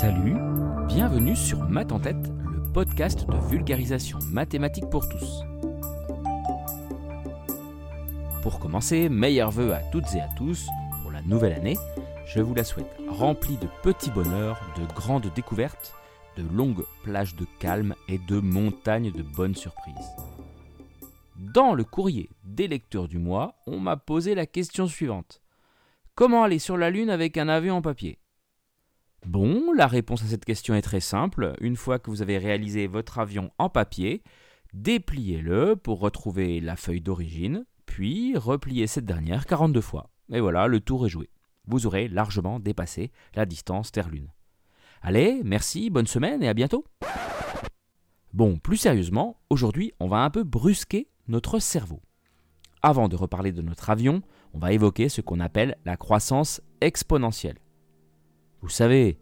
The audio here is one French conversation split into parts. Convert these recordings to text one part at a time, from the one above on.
Salut, bienvenue sur Math en tête, le podcast de vulgarisation mathématique pour tous. Pour commencer, meilleurs vœux à toutes et à tous pour la nouvelle année. Je vous la souhaite remplie de petits bonheurs, de grandes découvertes, de longues plages de calme et de montagnes de bonnes surprises. Dans le courrier des lecteurs du mois, on m'a posé la question suivante. Comment aller sur la Lune avec un avion en papier? Bon, la réponse à cette question est très simple. Une fois que vous avez réalisé votre avion en papier, dépliez-le pour retrouver la feuille d'origine, puis repliez cette dernière 42 fois. Et voilà, le tour est joué. Vous aurez largement dépassé la distance Terre-Lune. Allez, merci, bonne semaine et à bientôt Bon, plus sérieusement, aujourd'hui, on va un peu brusquer notre cerveau. Avant de reparler de notre avion, on va évoquer ce qu'on appelle la croissance exponentielle. Vous savez,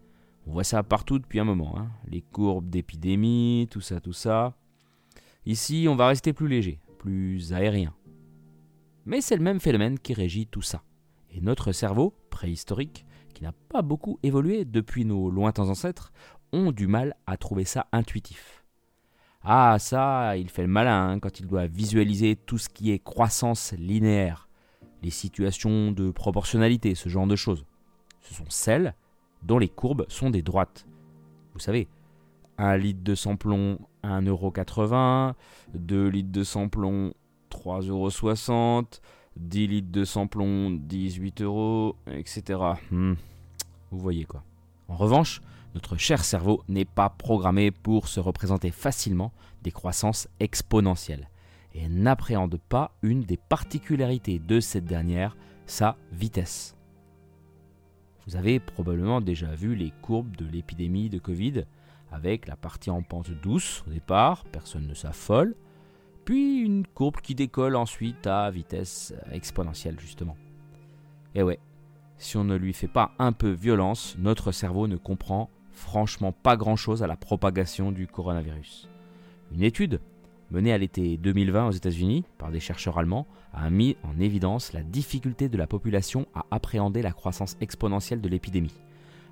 on voit ça partout depuis un moment. Hein. Les courbes d'épidémie, tout ça, tout ça. Ici, on va rester plus léger, plus aérien. Mais c'est le même phénomène qui régit tout ça. Et notre cerveau, préhistorique, qui n'a pas beaucoup évolué depuis nos lointains ancêtres, ont du mal à trouver ça intuitif. Ah ça, il fait le malin hein, quand il doit visualiser tout ce qui est croissance linéaire, les situations de proportionnalité, ce genre de choses. Ce sont celles dont les courbes sont des droites. Vous savez, 1 litre de samplon, 1,80€, 2 litres de samplon, 3,60€, 10 litres de samplon, 18 euros, etc. Hmm. Vous voyez quoi. En revanche, notre cher cerveau n'est pas programmé pour se représenter facilement des croissances exponentielles et n'appréhende pas une des particularités de cette dernière, sa vitesse. Vous avez probablement déjà vu les courbes de l'épidémie de Covid, avec la partie en pente douce au départ, personne ne s'affole, puis une courbe qui décolle ensuite à vitesse exponentielle justement. Et ouais, si on ne lui fait pas un peu violence, notre cerveau ne comprend franchement pas grand-chose à la propagation du coronavirus. Une étude menée à l'été 2020 aux États-Unis par des chercheurs allemands, a mis en évidence la difficulté de la population à appréhender la croissance exponentielle de l'épidémie.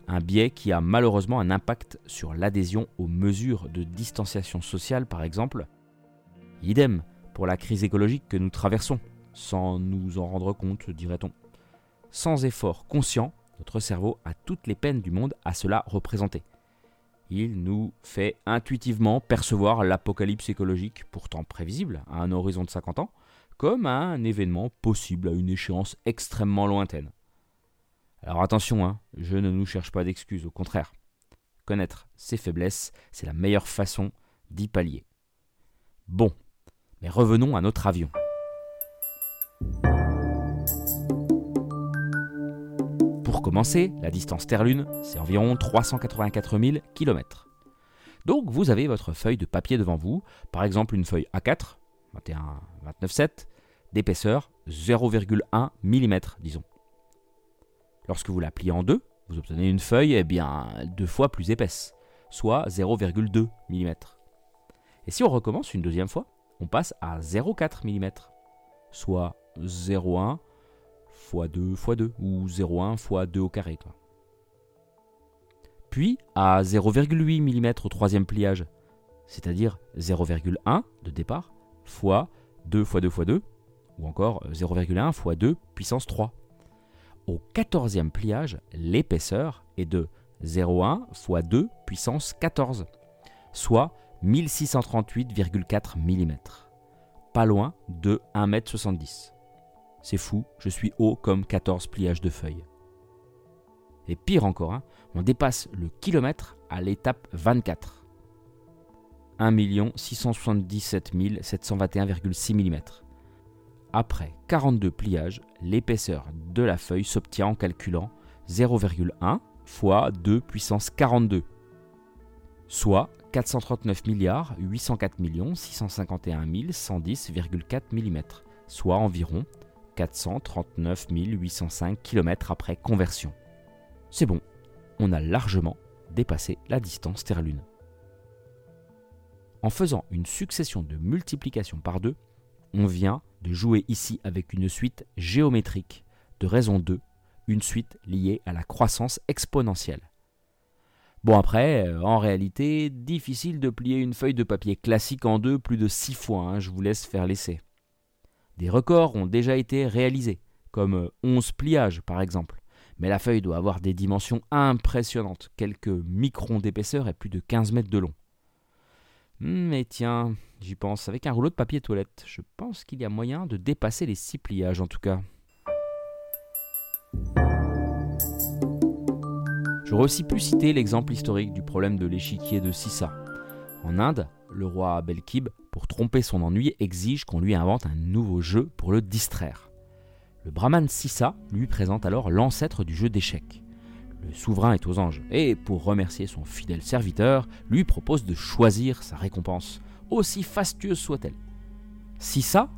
Un biais qui a malheureusement un impact sur l'adhésion aux mesures de distanciation sociale par exemple. Idem pour la crise écologique que nous traversons, sans nous en rendre compte, dirait-on. Sans effort conscient, notre cerveau a toutes les peines du monde à cela représenter il nous fait intuitivement percevoir l'apocalypse écologique, pourtant prévisible à un horizon de 50 ans, comme un événement possible à une échéance extrêmement lointaine. Alors attention, hein, je ne nous cherche pas d'excuses, au contraire. Connaître ses faiblesses, c'est la meilleure façon d'y pallier. Bon, mais revenons à notre avion. Commencer, la distance Terre-Lune, c'est environ 384 000 km. Donc vous avez votre feuille de papier devant vous, par exemple une feuille A4, 21, 29,7, d'épaisseur 0,1 mm, disons. Lorsque vous la pliez en deux, vous obtenez une feuille eh bien, deux fois plus épaisse, soit 0,2 mm. Et si on recommence une deuxième fois, on passe à 0,4 mm, soit 0,1 fois 2 fois 2 ou 0,1 fois 2 au carré. Puis à 0,8 mm au troisième pliage, c'est-à-dire 0,1 de départ fois 2 fois 2 fois 2 ou encore 0,1 fois 2 puissance 3. Au quatorzième pliage, l'épaisseur est de 0,1 fois 2 puissance 14, soit 1638,4 mm. Pas loin de 1,70 m. C'est fou, je suis haut comme 14 pliages de feuilles. Et pire encore, hein, on dépasse le kilomètre à l'étape 24. 1 677 721,6 mm. Après 42 pliages, l'épaisseur de la feuille s'obtient en calculant 0,1 fois 2 puissance 42, soit 439 milliards 804 651 110,4 mm, soit environ 439 805 km après conversion. C'est bon, on a largement dépassé la distance Terre-Lune. En faisant une succession de multiplications par deux, on vient de jouer ici avec une suite géométrique de raison 2, une suite liée à la croissance exponentielle. Bon après, euh, en réalité, difficile de plier une feuille de papier classique en deux plus de six fois, hein, je vous laisse faire l'essai. Des records ont déjà été réalisés, comme 11 pliages par exemple, mais la feuille doit avoir des dimensions impressionnantes, quelques microns d'épaisseur et plus de 15 mètres de long. Mais tiens, j'y pense, avec un rouleau de papier toilette, je pense qu'il y a moyen de dépasser les six pliages en tout cas. J'aurais aussi pu citer l'exemple historique du problème de l'échiquier de Sissa. En Inde, le roi Belkib, pour tromper son ennui, exige qu'on lui invente un nouveau jeu pour le distraire. Le brahman Sissa lui présente alors l'ancêtre du jeu d'échecs. Le souverain est aux anges et, pour remercier son fidèle serviteur, lui propose de choisir sa récompense, aussi fastueuse soit-elle. Sissa,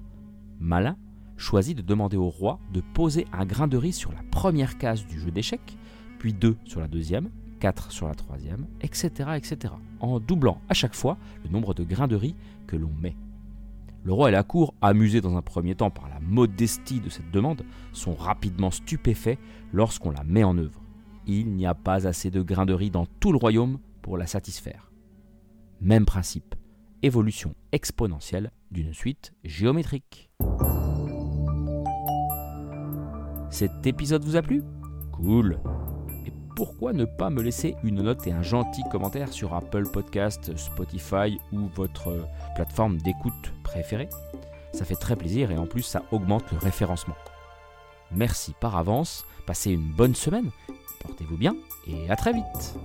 malin, choisit de demander au roi de poser un grain de riz sur la première case du jeu d'échecs, puis deux sur la deuxième, quatre sur la troisième, etc., etc., en doublant à chaque fois le nombre de grains de riz que l'on met. Le roi et la cour, amusés dans un premier temps par la modestie de cette demande, sont rapidement stupéfaits lorsqu'on la met en œuvre. Il n'y a pas assez de grains de riz dans tout le royaume pour la satisfaire. Même principe, évolution exponentielle d'une suite géométrique. Cet épisode vous a plu? Cool pourquoi ne pas me laisser une note et un gentil commentaire sur Apple Podcast, Spotify ou votre plateforme d'écoute préférée? Ça fait très plaisir et en plus ça augmente le référencement. Merci par avance, passez une bonne semaine, portez-vous bien et à très vite